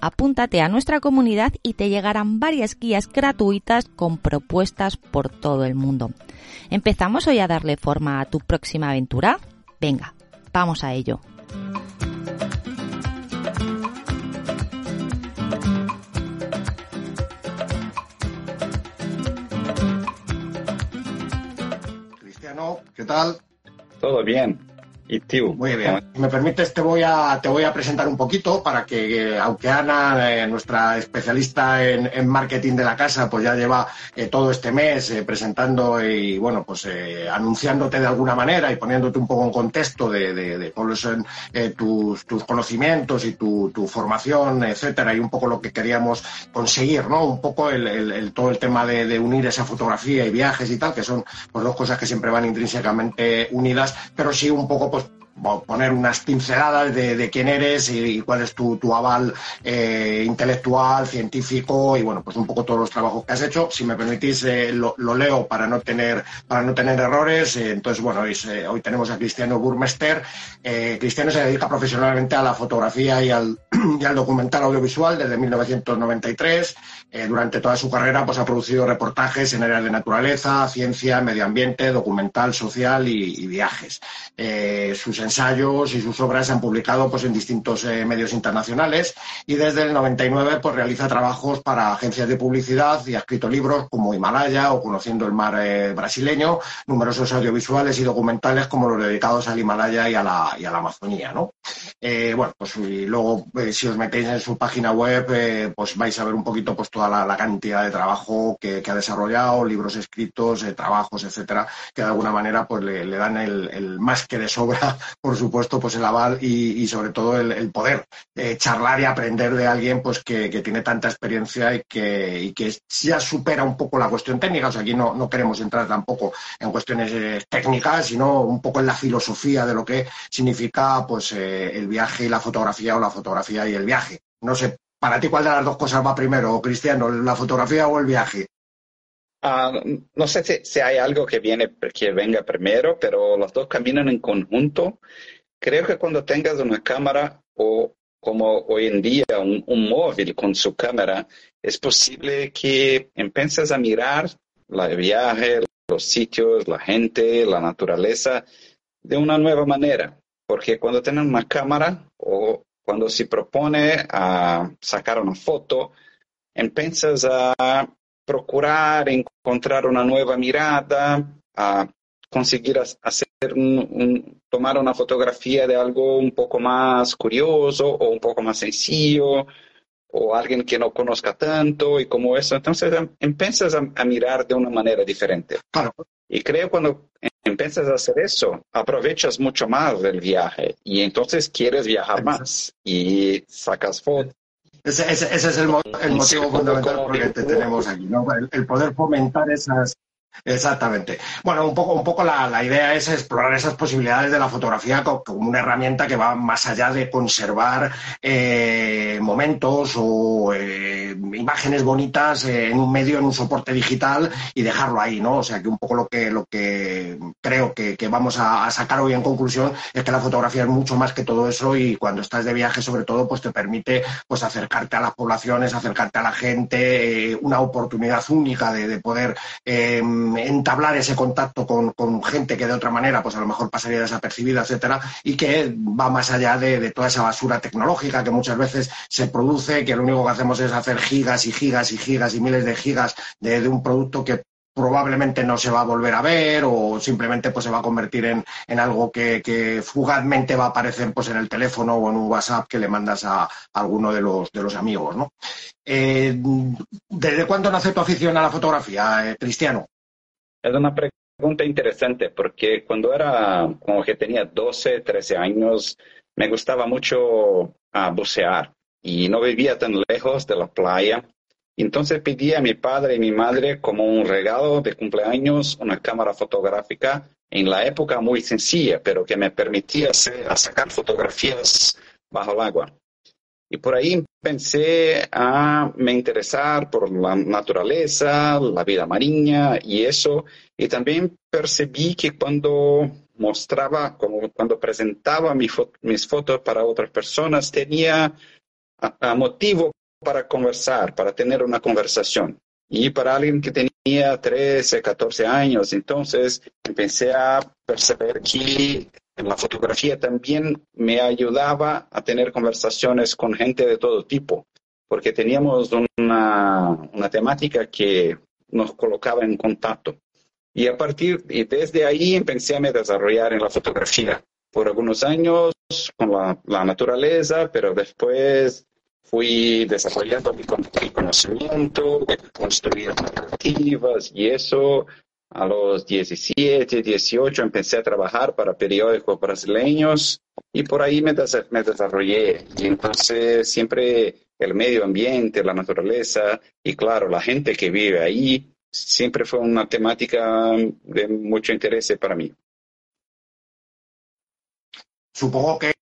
apúntate a nuestra comunidad y te llegarán varias guías gratuitas con propuestas por todo el mundo. ¿Empezamos hoy a darle forma a tu próxima aventura? Venga, vamos a ello. Cristiano, ¿qué tal? Todo bien. Muy bien. Si me permites, te voy a, te voy a presentar un poquito para que, aunque Ana, eh, nuestra especialista en, marketing de la casa, pues ya lleva eh, todo este mes eh, presentando y, bueno, pues anunciándote de alguna manera y poniéndote un poco en contexto de, de, cuáles son tus, tus, conocimientos y tu, tu, formación, etcétera, y un poco lo que queríamos conseguir, ¿no? Un poco el, el, todo el tema de, unir esa fotografía y viajes y tal, que son pues, dos cosas que siempre van intrínsecamente unidas, pero sí un poco pues, poner unas pinceladas de, quién eres y, cuál es tu, aval eh, intelectual, científico y bueno, pues un poco todos los trabajos que has hecho. Si me permitís, eh, lo, leo para no tener, para no tener errores. Eh, entonces, bueno, hoy, tenemos a Cristiano Burmester. Cristiano se dedica profesionalmente a la fotografía y al, y al documental audiovisual desde 1993. durante toda su carrera pues, ha producido reportajes en áreas de naturaleza, ciencia, medio ambiente, documental, social y, viajes. sus ensayos y sus obras se han publicado pues, en distintos eh, medios internacionales y desde el 99 pues, realiza trabajos para agencias de publicidad y ha escrito libros como Himalaya o Conociendo el mar eh, brasileño, numerosos audiovisuales y documentales como los dedicados al Himalaya y a la, y a la Amazonía. ¿no? Eh, bueno, pues y luego si os metéis en su página web pues vais a ver un poquito pues, toda la, cantidad de trabajo que, ha desarrollado, libros escritos, trabajos, etcétera, que de alguna manera pues le, dan el, el más que de sobra por supuesto, pues el aval y, sobre todo el, poder eh, charlar y aprender de alguien pues que, tiene tanta experiencia y que, que, ya supera un poco la cuestión técnica. O sea, aquí no, queremos entrar tampoco en cuestiones eh, técnicas, sino un poco en la filosofía de lo que significa pues eh, el viaje y la fotografía o la fotografía y el viaje. No sé, para ti cuál de las dos cosas va primero, Cristiano, la fotografía o el viaje. Ah, no sé si, hay algo que viene que venga primero, pero los dos caminan en conjunto. Creo que cuando tengas una cámara o como hoy en día un, móvil con su cámara, es posible que empieces a mirar el viaje, los sitios, la gente, la naturaleza de una nueva manera. Porque cuando tienes una cámara o cuando se propone sacar una foto, empiezas a procurar encontrar una nueva mirada, a conseguir hacer tomar una fotografía de algo un poco más curioso o un poco más sencillo o alguien que no conozca tanto y como eso. Entonces em, empiezas a, mirar de una manera diferente. Y creo cuando empiezas a hacer eso, aprovechas mucho más del viaje y entonces quieres viajar más y sacas fotos ese, ese, ese es el, el motivo fundamental por el que te tenemos aquí, ¿no? el poder fomentar esas, Exactamente. Bueno, un poco, un poco la, idea es explorar esas posibilidades de la fotografía como una herramienta que va más allá de conservar eh, momentos o eh, imágenes bonitas en un medio, en un soporte digital y dejarlo ahí, ¿no? O sea que un poco lo que, lo que creo que, vamos a, sacar hoy en conclusión es que la fotografía es mucho más que todo eso y cuando estás de viaje sobre todo pues te permite pues acercarte a las poblaciones, acercarte a la gente, eh, una oportunidad única de, de poder entablar ese contacto con, gente que de otra manera, pues a lo mejor pasaría desapercibida, etcétera, y que va más allá de, toda esa basura tecnológica que muchas veces se produce, que lo único que hacemos es hacer gigas y gigas y gigas y miles de gigas de, un producto que probablemente no se va a volver a ver o simplemente pues se va a convertir en, algo que, fugazmente va a aparecer pues en el teléfono o en un WhatsApp que le mandas a, alguno de los, de los amigos, ¿no? Eh, ¿Desde cuándo nace tu afición a la fotografía, eh, Cristiano? Es una pregunta interesante porque cuando era como que tenía 12, 13 años, me gustaba mucho ah, bucear y no vivía tan lejos de la playa Entonces pedí a mi padre y mi madre como un regalo de cumpleaños una cámara fotográfica en la época muy sencilla, pero que me permitía sacar fotografías bajo el agua. Y por ahí empecé a me interesar por la naturaleza, la vida marina y eso. Y también percibí que cuando mostraba, como cuando presentaba mis fotos para otras personas, tenía motivo para conversar, para tener una conversación. Y para alguien que tenía 13, 14 años, entonces empecé a percibir que la fotografía también me ayudaba a tener conversaciones con gente de todo tipo, porque teníamos una, una temática que nos colocaba en contacto. Y a partir, y desde ahí empecé a me desarrollar en la fotografía por algunos años con la, la naturaleza, pero después fui desarrollando mi, conocimiento, construir narrativas y eso. A los 17, 18 empecé a trabajar para periódicos brasileños y por ahí me, desarrollé. Y entonces siempre el medio ambiente, la naturaleza y claro, la gente que vive ahí siempre fue una temática de mucho interés para mí. Supongo que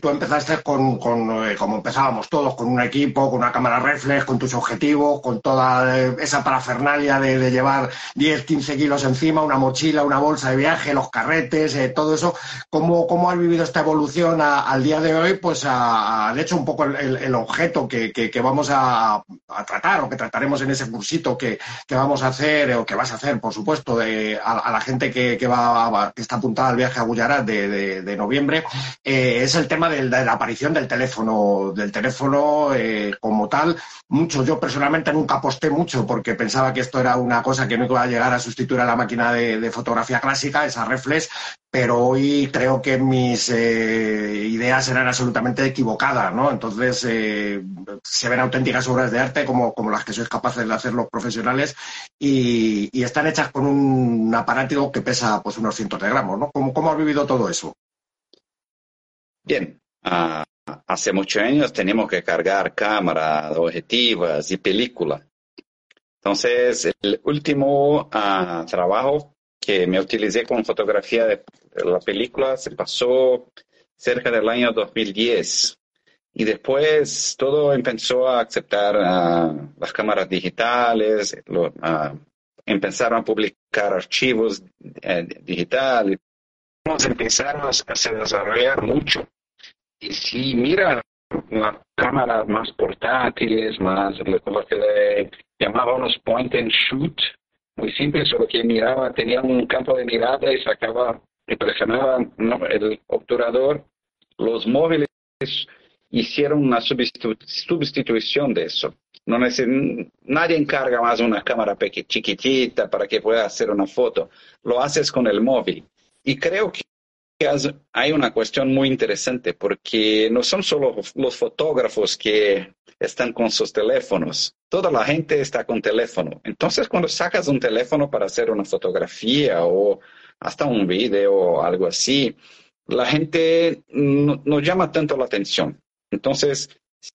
tú empezaste con, eh, como empezábamos todos, con un equipo, con una cámara reflex, con tus objetivos, con toda eh, esa parafernalia de, llevar 10, 15 kilos encima, una mochila, una bolsa de viaje, los carretes, eh, todo eso. ¿Cómo, ¿Cómo has vivido esta evolución al día de hoy? Pues de hecho un poco el, objeto que, vamos a, tratar o que trataremos en ese cursito que, vamos a hacer o que vas a hacer, por supuesto, de, a, la gente que, va, que está apuntada al viaje a Guyarat de, noviembre, es el tema de, la aparición del teléfono, del teléfono eh, como tal. Mucho, yo personalmente nunca aposté mucho porque pensaba que esto era una cosa que no iba a llegar a sustituir a la máquina de, fotografía clásica, esa reflex, pero hoy creo que mis eh, ideas eran absolutamente equivocadas, ¿no? Entonces eh, se ven auténticas obras de arte como, como las que sois capaces de hacer los profesionales y, están hechas con un aparato que pesa pues unos cientos de gramos, ¿no? ¿Cómo, cómo has vivido todo eso? Bien, ah, hace muchos años teníamos que cargar cámaras, objetivas y película. Entonces, el último ah, trabajo que me utilicé con fotografía de, la película se pasó cerca del año 2010. Y después todo empezó a aceptar ah, las cámaras digitales, empezaron a publicar archivos eh, digitales empezaron a desarrollar mucho. Y si mira las cámaras más portátiles, más lo que le llamábamos point and shoot, muy simple, solo que miraba, tenía un campo de mirada y sacaba, y presionaba el obturador. Los móviles hicieron una sustitución de eso. No nadie encarga más una cámara chiquitita para que pueda hacer una foto. Lo haces con el móvil. Y creo que hay una cuestión muy interesante porque no son solo los fotógrafos que están con sus teléfonos, toda la gente está con teléfono. Entonces, cuando sacas un teléfono para hacer una fotografía o hasta un video o algo así, la gente no, llama tanto la atención. Entonces,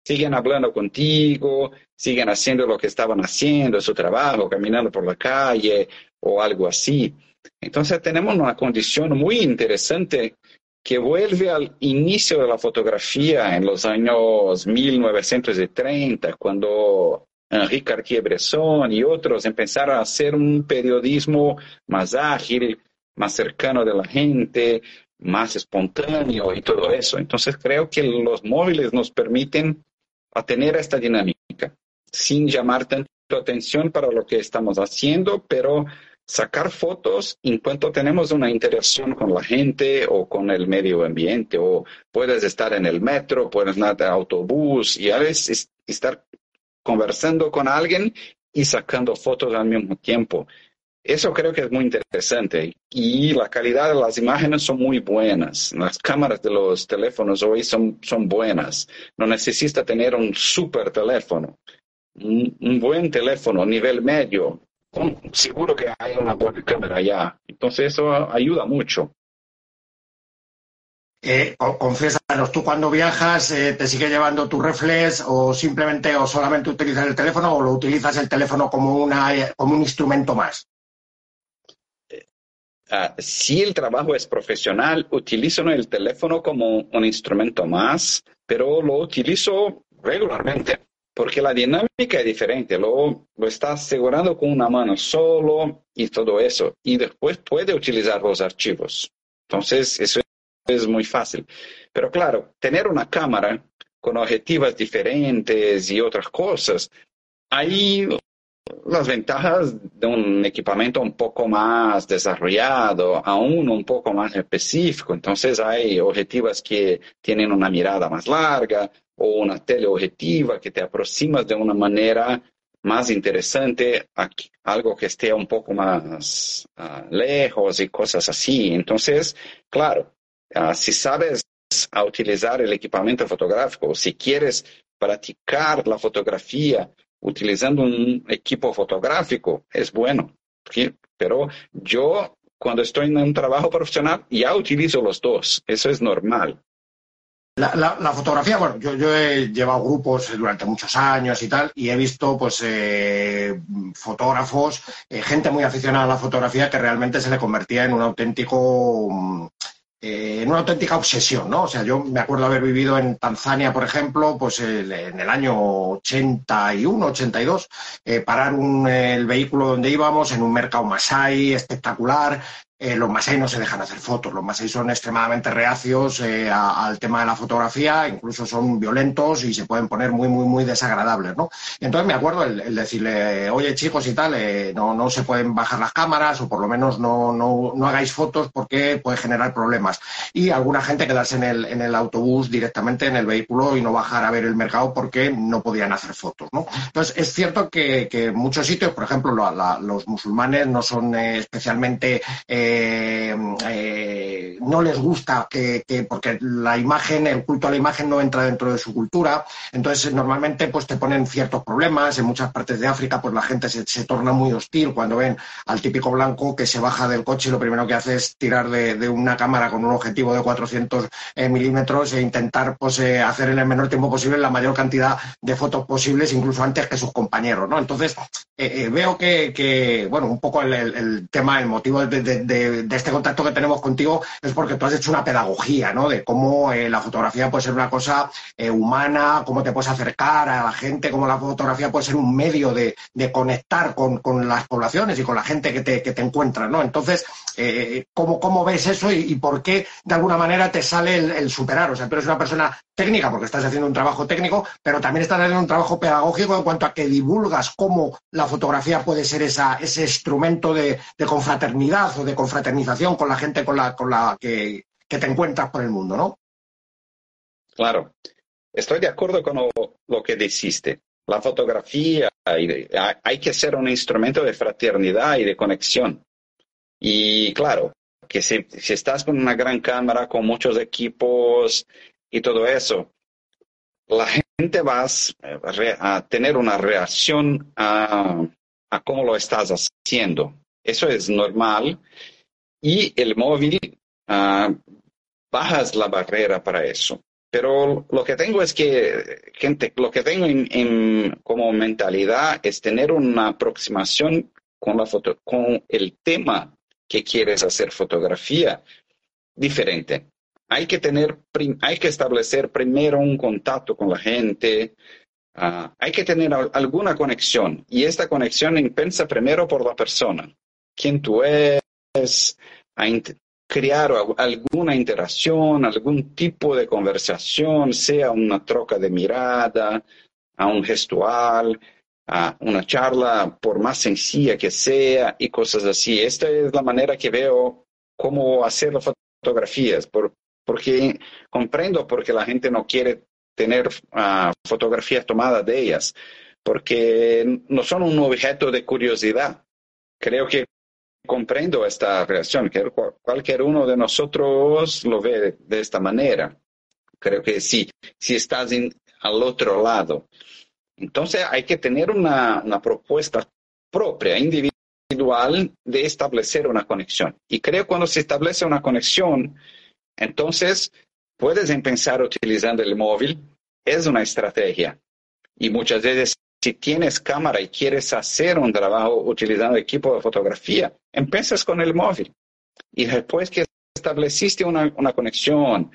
siguen hablando contigo, siguen haciendo lo que estaban haciendo, su trabajo, caminando por la calle o algo así. Entonces tenemos una condición muy interesante que vuelve al inicio de la fotografía en los años 1930, cuando Henri Cartier-Bresson y otros empezaron a hacer un periodismo más ágil, más cercano de la gente, más espontáneo y todo eso. Entonces creo que los móviles nos permiten tener esta dinámica sin llamar tanto atención para lo que estamos haciendo, pero sacar fotos en cuanto tenemos una interacción con la gente o con el medio ambiente, o puedes estar en el metro, puedes estar en autobús y a veces estar conversando con alguien y sacando fotos al mismo tiempo. Eso creo que es muy interesante y la calidad de las imágenes son muy buenas. Las cámaras de los teléfonos hoy son, son buenas. No necesita tener un super teléfono. Un buen teléfono, nivel medio, seguro que hay una buena cámara allá. Entonces eso ayuda mucho. que confiésanos, tú cuando viajas, eh, ¿te sigue llevando tu reflex o simplemente o solamente utilizas el teléfono o lo utilizas el teléfono como, una, como un instrumento más? Ah, si el trabajo es profesional, utilizo el teléfono como un instrumento más, pero lo utilizo regularmente porque la dinámica es diferente. Lo, lo está asegurando con una mano solo y todo eso. Y después puede utilizar los archivos. Entonces, eso es muy fácil. Pero claro, tener una cámara con objetivos diferentes y otras cosas, ahí las ventajas de un equipamiento un poco más desarrollado, aún un poco más específico. Entonces hay objetivos que tienen una mirada más larga o una teleobjetiva que te aproximas de una manera más interesante a algo que esté un poco más ah, lejos y cosas así. Entonces, claro, ah, si sabes a utilizar el equipamiento fotográfico, si quieres practicar la fotografía utilizando un equipo fotográfico es bueno, pero yo cuando estoy en un trabajo profesional ya utilizo los dos, eso es normal. La, fotografía, bueno, yo, he llevado grupos durante muchos años y tal, y he visto, pues, eh, fotógrafos, eh, gente muy aficionada a la fotografía que realmente se le convertía en un auténtico mm, eh, en una auténtica obsesión, ¿no? O sea, yo me acuerdo haber vivido en Tanzania, por ejemplo, pues en el año 81, 82, eh, parar un, el vehículo donde íbamos en un mercado Masai espectacular, eh, los masai no se dejan hacer fotos, los masai son extremadamente reacios eh, al tema de la fotografía, incluso son violentos y se pueden poner muy, muy, muy desagradables, ¿no? entonces me acuerdo el, decirle, oye chicos y tal, eh, no, no se pueden bajar las cámaras o por lo menos no, no, no, hagáis fotos porque puede generar problemas. Y alguna gente quedarse en el, en el autobús directamente en el vehículo y no bajar a ver el mercado porque no podían hacer fotos, ¿no? Entonces es cierto que, que muchos sitios, por ejemplo, los musulmanes no son especialmente eh, eh, no les gusta que, porque la imagen, el culto a la imagen no entra dentro de su cultura, entonces normalmente pues te ponen ciertos problemas. En muchas partes de África pues la gente se, torna muy hostil cuando ven al típico blanco que se baja del coche y lo primero que hace es tirar de, una cámara con un objetivo de 400 eh, milímetros e intentar pues hacer en el menor tiempo posible la mayor cantidad de fotos posibles, incluso antes que sus compañeros, ¿no? Entonces veo que, bueno, un poco el, tema, el motivo de de, este contacto que tenemos contigo es porque tú has hecho una pedagogía, ¿no? De cómo eh, la fotografía puede ser una cosa eh, humana, cómo te puedes acercar a la gente, cómo la fotografía puede ser un medio de, conectar con, las poblaciones y con la gente que te, que te encuentras, ¿no? Entonces, eh, ¿cómo, ves eso y, por qué de alguna manera te sale el, superar? O sea, tú eres una persona técnica porque estás haciendo un trabajo técnico, pero también estás haciendo un trabajo pedagógico en cuanto a que divulgas cómo la fotografía puede ser esa, ese instrumento de, de confraternidad o de confraternización con la gente con la, con la que, te encuentras por el mundo, ¿no? Claro, estoy de acuerdo con lo, que dijiste. La fotografía hay que ser un instrumento de fraternidad y de conexión. Y claro, que si, estás con una gran cámara, con muchos equipos y todo eso, la gente va a tener una reacción a, a cómo lo estás haciendo. Eso es normal. Y el móvil, uh, bajas la barrera para eso. Pero lo que tengo es que, gente, lo que tengo en, como mentalidad es tener una aproximación con, la foto, con el tema que quieres hacer fotografía diferente. Hay que tener, hay que establecer primero un contacto con la gente, ah, hay que tener alguna conexión y esta conexión empieza primero por la persona quién tú eres, a crear alguna interacción, algún tipo de conversación, sea una troca de mirada, a un gestual, a una charla, por más sencilla que sea, y cosas así. Esta es la manera que veo cómo hacer las fotografías, porque comprendo porque la gente no quiere tener uh, fotografías tomadas de ellas, porque no son un objeto de curiosidad. Creo que comprendo esta reacción, que cualquier uno de nosotros lo ve de esta manera. Creo que sí, si estás al otro lado. Entonces hay que tener una propuesta propia, individual, de establecer una conexión. Y creo que cuando se establece una conexión, entonces puedes empezar utilizando el móvil, es una estrategia. Y muchas veces, si tienes cámara y quieres hacer un trabajo utilizando equipo de fotografía, empiezas con el móvil. Y después que estableciste una, una conexión,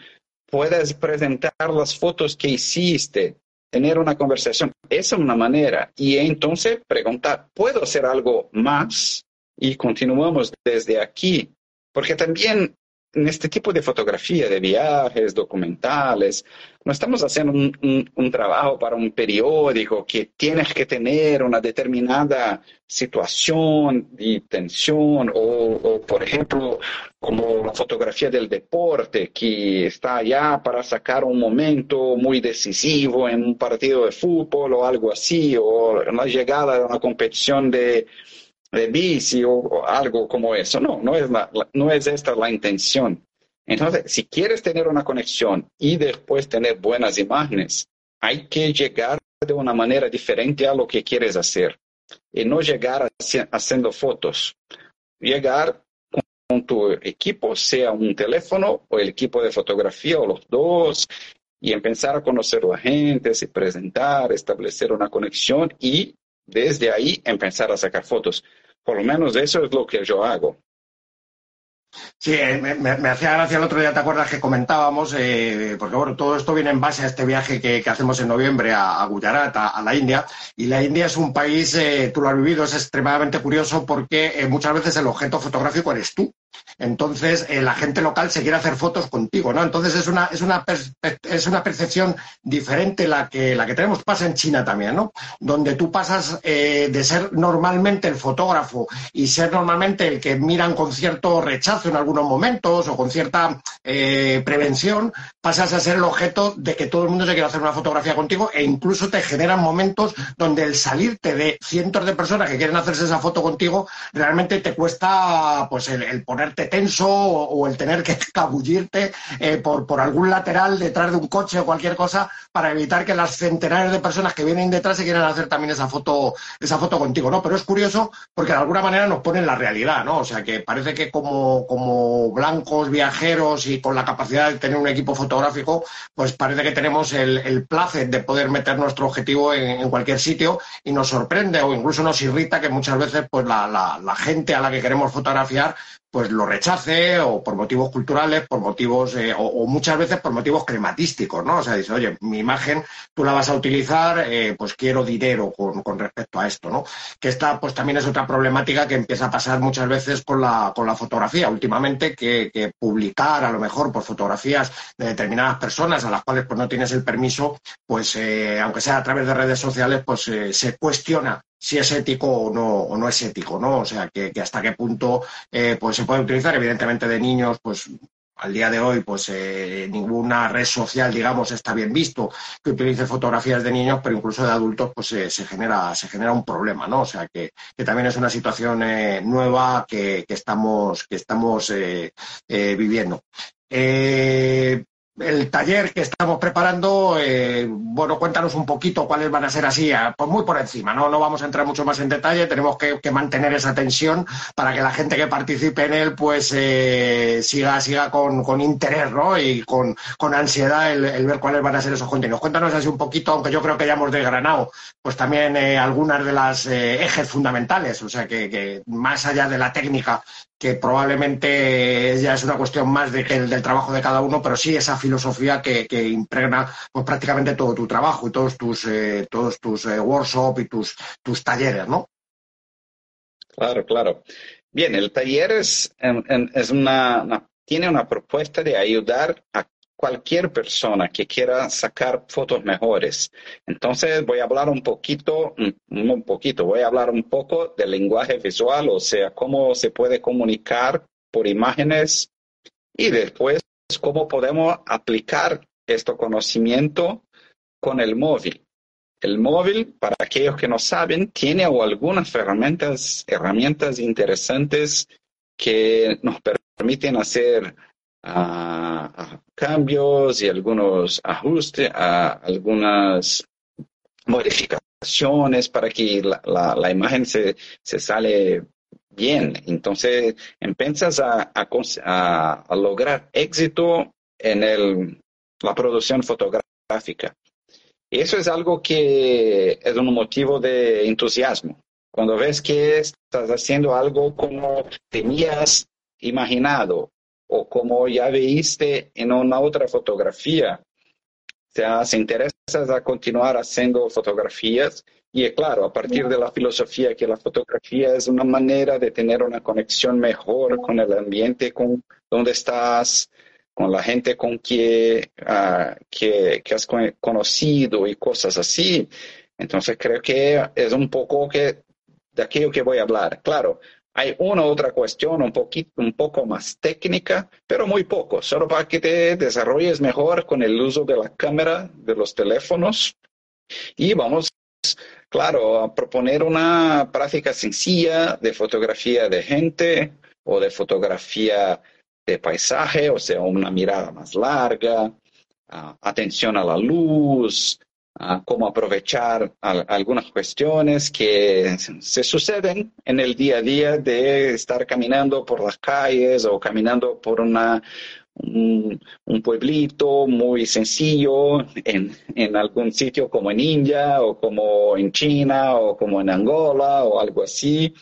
puedes presentar las fotos que hiciste, tener una conversación. Esa es una manera. Y entonces preguntar, ¿puedo hacer algo más? Y continuamos desde aquí. Porque también en este tipo de fotografía de viajes, documentales, no estamos haciendo un, trabajo para un periódico que tienes que tener una determinada situación de tensión o, por ejemplo, como la fotografía del deporte que está allá para sacar un momento muy decisivo en un partido de fútbol o algo así, o la llegada de una competición de, de bici o, algo como eso. No, no es, no es esta la intención. Entonces, si quieres tener una conexión y después tener buenas imágenes, hay que llegar de una manera diferente a lo que quieres hacer. Y no llegar haciendo fotos. Llegar con tu equipo, sea un teléfono o el equipo de fotografía o los dos, y empezar a conocer a la gente, se presentar, establecer una conexión y desde ahí empezar a sacar fotos. Por lo menos eso es lo que yo hago. Sí, eh, me, hacía gracia el otro día, ¿te acuerdas que comentábamos? Eh, porque bueno, todo esto viene en base a este viaje que, hacemos en noviembre a, Gujarat, a, la India. Y la India es un país, eh, tú lo has vivido, es extremadamente curioso porque muchas veces el objeto fotográfico eres tú. Entonces, eh, la gente local se quiere hacer fotos contigo, ¿no? Entonces, es una, es una, es una percepción diferente la que, la que tenemos. Pasa en China también, ¿no? Donde tú pasas eh, de ser normalmente el fotógrafo y ser normalmente el que miran con cierto rechazo en algunos momentos o con cierta eh, prevención, pasas a ser el objeto de que todo el mundo se quiere hacer una fotografía contigo e incluso te generan momentos donde el salirte de cientos de personas que quieren hacerse esa foto contigo realmente te cuesta pues el poner tenso o, el tener que escabullirte eh, por, por algún lateral detrás de un coche o cualquier cosa para evitar que las centenares de personas que vienen detrás se quieran hacer también esa foto, esa foto contigo, ¿no? Pero es curioso porque de alguna manera nos pone en la realidad, ¿no? O sea que parece que como, como blancos, viajeros y con la capacidad de tener un equipo fotográfico, pues parece que tenemos el, placer de poder meter nuestro objetivo en, cualquier sitio y nos sorprende o incluso nos irrita que muchas veces pues la, la, la gente a la que queremos fotografiar pues lo rechace o por motivos culturales, por motivos, eh, o, muchas veces por motivos crematísticos, ¿no? O sea, dice, oye, mi imagen tú la vas a utilizar, eh, pues quiero dinero con, respecto a esto, ¿no? Que esta, pues también es otra problemática que empieza a pasar muchas veces con la, con la fotografía. Últimamente, que, que publicar a lo mejor por fotografías de determinadas personas a las cuales pues no tienes el permiso, pues eh, aunque sea a través de redes sociales, pues se cuestiona si es ético o no, o no es ético, ¿no? O sea, que, hasta qué punto eh, pues se puede utilizar, evidentemente de niños, pues al día de hoy, pues eh, ninguna red social, digamos, está bien visto que utilice fotografías de niños, pero incluso de adultos, pues eh, se genera, se genera un problema, ¿no? O sea que, también es una situación nueva que, que, estamos, que estamos viviendo el taller que estamos preparando, eh, bueno, cuéntanos un poquito cuáles van a ser así, pues muy por encima, ¿no? No vamos a entrar mucho más en detalle, tenemos que, mantener esa tensión para que la gente que participe en él, pues eh, siga, siga con, interés, ¿no? Y con, ansiedad el, ver cuáles van a ser esos contenidos. Cuéntanos así un poquito, aunque yo creo que ya hemos desgranado, pues también eh, algunas de las ejes fundamentales, o sea, que más allá de la técnica que probablemente ya es una cuestión más de que el, del trabajo de cada uno, pero sí esa filosofía que, impregna pues, prácticamente todo tu trabajo y todos tus, eh, todos tus eh, workshops y tus, tus talleres, ¿no? Claro, claro. Bien, el taller es, es una, tiene una propuesta de ayudar a cualquier persona que quiera sacar fotos mejores. Entonces voy a hablar un poquito, un poquito, voy a hablar un poco del lenguaje visual, o sea, cómo se puede comunicar por imágenes y después cómo podemos aplicar este conocimiento con el móvil. El móvil, para aquellos que no saben, tiene algunas herramientas, herramientas interesantes que nos permiten hacer a, cambios y algunos ajustes, a algunas modificaciones para que la, imagen se, se, sale bien. Entonces, empiezas a, a, a, lograr éxito en el, la producción fotográfica. Y eso es algo que es un motivo de entusiasmo. Cuando ves que estás haciendo algo como tenías imaginado o como ya veiste en una otra fotografía, te se interesas a continuar haciendo fotografías y claro, a partir de la filosofía que la fotografía es una manera de tener una conexión mejor con el ambiente, con donde estás, con la gente con que, uh, que, que, has conocido y cosas así. Entonces creo que es un poco que, de aquello que voy a hablar. Claro, hay una otra cuestión un, poquito, un poco más técnica, pero muy poco, solo para que te desarrolles mejor con el uso de la cámara de los teléfonos. Y vamos claro, a proponer una práctica sencilla de fotografía de gente o de fotografía de paisaje, o sea, una mirada más larga, uh, atención a la luz, uh, cómo aprovechar algunas cuestiones que se suceden en el día a día de estar caminando por las calles o caminando por una, un, pueblito muy sencillo en, en, algún sitio como en India o como en China o como en Angola o algo así.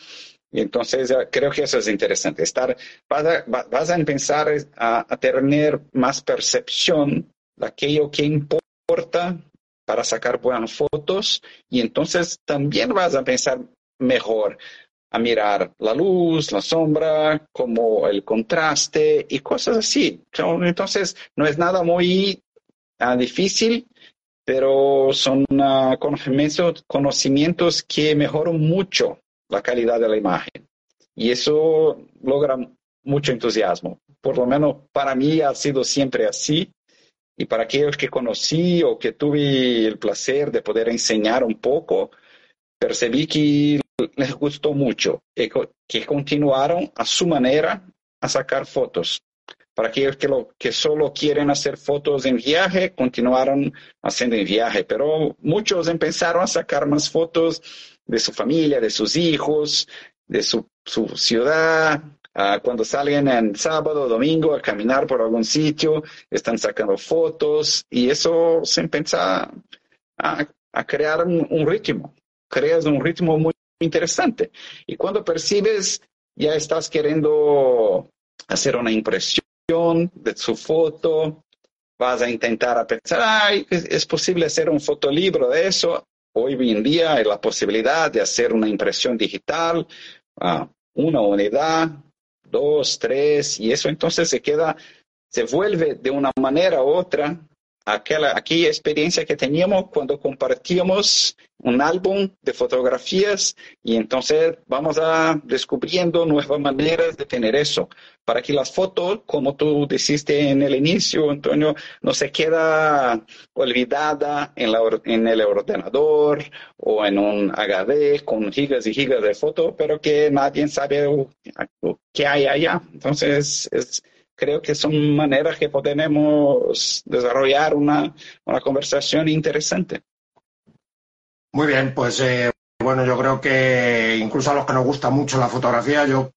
Entonces creo que eso es interesante. Estar, vas, a, vas a empezar a, a tener más percepción de aquello que importa para sacar buenas fotos y entonces también vas a pensar mejor a mirar la luz, la sombra, como el contraste y cosas así. Entonces, no es nada muy uh, difícil, pero son uh, conocimientos, conocimientos que mejoran mucho la calidad de la imagen. Y eso logra mucho entusiasmo. Por lo menos para mí ha sido siempre así. Y para aquellos que conocí o que tuve el placer de poder enseñar un poco, percibí que les gustó mucho, que, continuaron a su manera a sacar fotos. Para aquellos que, lo, que solo quieren hacer fotos en viaje, continuaron haciendo en viaje, pero muchos empezaron a sacar más fotos de su familia, de sus hijos, de su ciudad. Uh, cuando salen en sábado o domingo a caminar por algún sitio, están sacando fotos y eso se empieza a, crear un, un ritmo. Creas un ritmo muy interesante. Y cuando percibes, ya estás queriendo hacer una impresión de su foto, vas a intentar a pensar, ay, es posible hacer un fotolibro de eso. Hoy en día hay la posibilidad de hacer una impresión digital, uh, una unidad, dos, tres, y eso entonces se queda, se vuelve de una manera u otra aquella, aquella experiencia que teníamos cuando compartíamos un álbum de fotografías y entonces vamos a descubriendo nuevas maneras de tener eso para que las fotos, como tú dijiste en el inicio, Antonio, no se queda olvidada en, en el ordenador o en un HD con gigas y gigas de fotos, pero que nadie sabe qué hay allá. Entonces, es, creo que son maneras que podemos desarrollar una, una conversación interesante. Muy bien, pues eh, bueno, yo creo que incluso a los que nos gusta mucho la fotografía, yo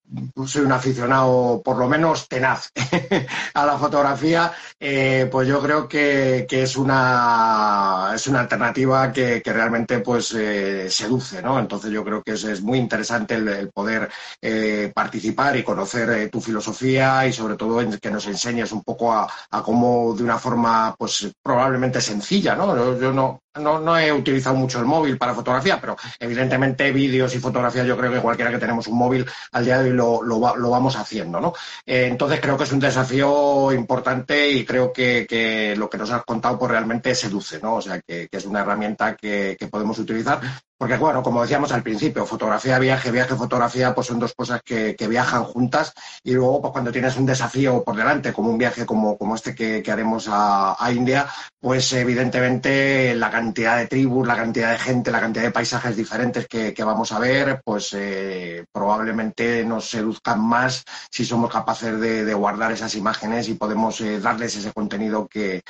soy un aficionado por lo menos tenaz a la fotografía, eh, pues yo creo que, que, es, una, es una alternativa que, que realmente pues eh, seduce, ¿no? Entonces yo creo que es, es muy interesante el, poder eh, participar y conocer eh, tu filosofía y sobre todo que nos enseñes un poco a, cómo de una forma pues probablemente sencilla, ¿no? Yo, no, no, no, he utilizado mucho el móvil para fotografía, pero evidentemente vídeos y fotografías yo creo que cualquiera que tenemos un móvil al día de hoy lo, lo, vamos haciendo, ¿no? Eh, entonces creo que es un desafío importante y creo que, lo que nos has contado pues realmente seduce, ¿no? O sea, que, es una herramienta que podemos utilizar porque, bueno, como decíamos al principio, fotografía, viaje, viaje, fotografía, pues son dos cosas que, viajan juntas y luego, pues cuando tienes un desafío por delante, como un viaje como, como este que, haremos a, a, India, pues evidentemente la cantidad de tribus, la cantidad de gente, la cantidad de paisajes diferentes que, vamos a ver, pues eh, probablemente nos seduzcan más si somos capaces de, de, guardar esas imágenes y podemos eh, darles ese contenido que,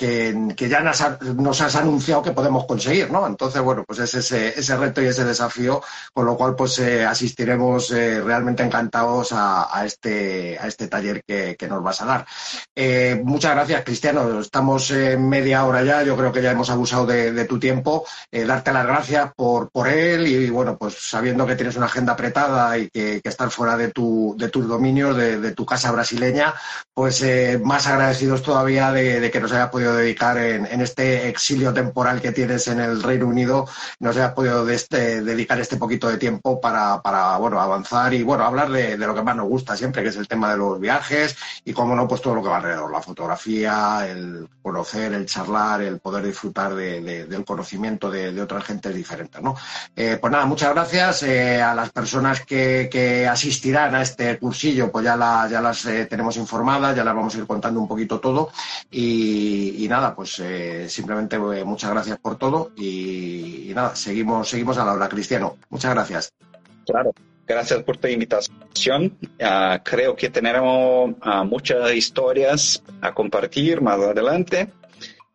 que, ya nos, has anunciado que podemos conseguir, ¿no? Entonces, bueno, pues es ese, ese reto y ese desafío, con lo cual, pues eh, asistiremos eh, realmente encantados a, este, a este taller que, nos vas a dar. Eh, muchas gracias, Cristiano. Estamos en media hora ya, yo creo que ya hemos abusado de, tu tiempo. darte las gracias por, por él y, bueno, pues sabiendo que tienes una agenda apretada y que, que estás fuera de, tu, de tus dominios, de, tu casa brasileña, pues más agradecidos todavía de, de que nos hayas podido dedicar en, este exilio temporal que tienes en el Reino Unido, nos hayas podido este, dedicar este poquito de tiempo para, para bueno, avanzar y bueno, hablar de, lo que más nos gusta siempre, que es el tema de los viajes y, como no, pues todo lo que va alrededor, la fotografía, el conocer, el charlar, el poder disfrutar del conocimiento de, otras gentes diferentes, ¿no? Eh, pues nada, muchas gracias eh, a las personas que, asistirán a este cursillo, pues ya, ya las eh, tenemos informadas, ya las vamos a ir contando un poquito todo y, y nada, pues eh, simplemente eh, muchas gracias por todo y, nada, seguimos, seguimos a la hora, Cristiano. Muchas gracias. Claro, gracias por tu invitación. Ah, creo que tenemos ah, muchas historias a compartir más adelante.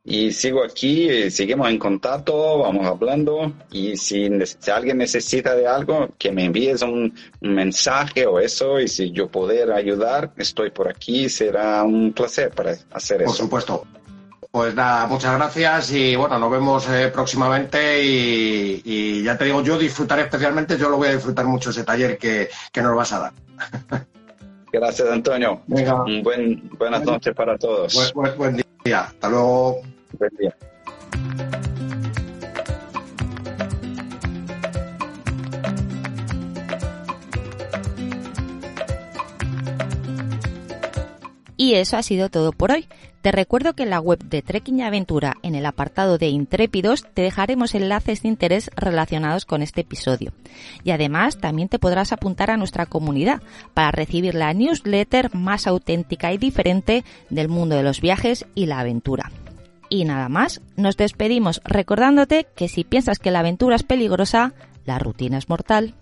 Y sigo aquí, eh, seguimos en contacto, vamos hablando. Y si, alguien necesita de algo, que me envíes un, mensaje o eso. Y si yo poder ayudar, estoy por aquí. Será un placer para hacer eso. Por supuesto. Pues nada, muchas gracias y bueno, nos vemos eh, próximamente y, ya te digo, yo disfrutaré especialmente, yo lo voy a disfrutar mucho ese taller que, nos vas a dar. Gracias, Antonio. Un buen, buenas noches para todos. Buen, buen día. Hasta luego. Buen día. Y eso ha sido todo por hoy. Te recuerdo que en la web de Trekking y Aventura, en el apartado de Intrépidos, te dejaremos enlaces de interés relacionados con este episodio. Y además también te podrás apuntar a nuestra comunidad para recibir la newsletter más auténtica y diferente del mundo de los viajes y la aventura. Y nada más, nos despedimos recordándote que si piensas que la aventura es peligrosa, la rutina es mortal.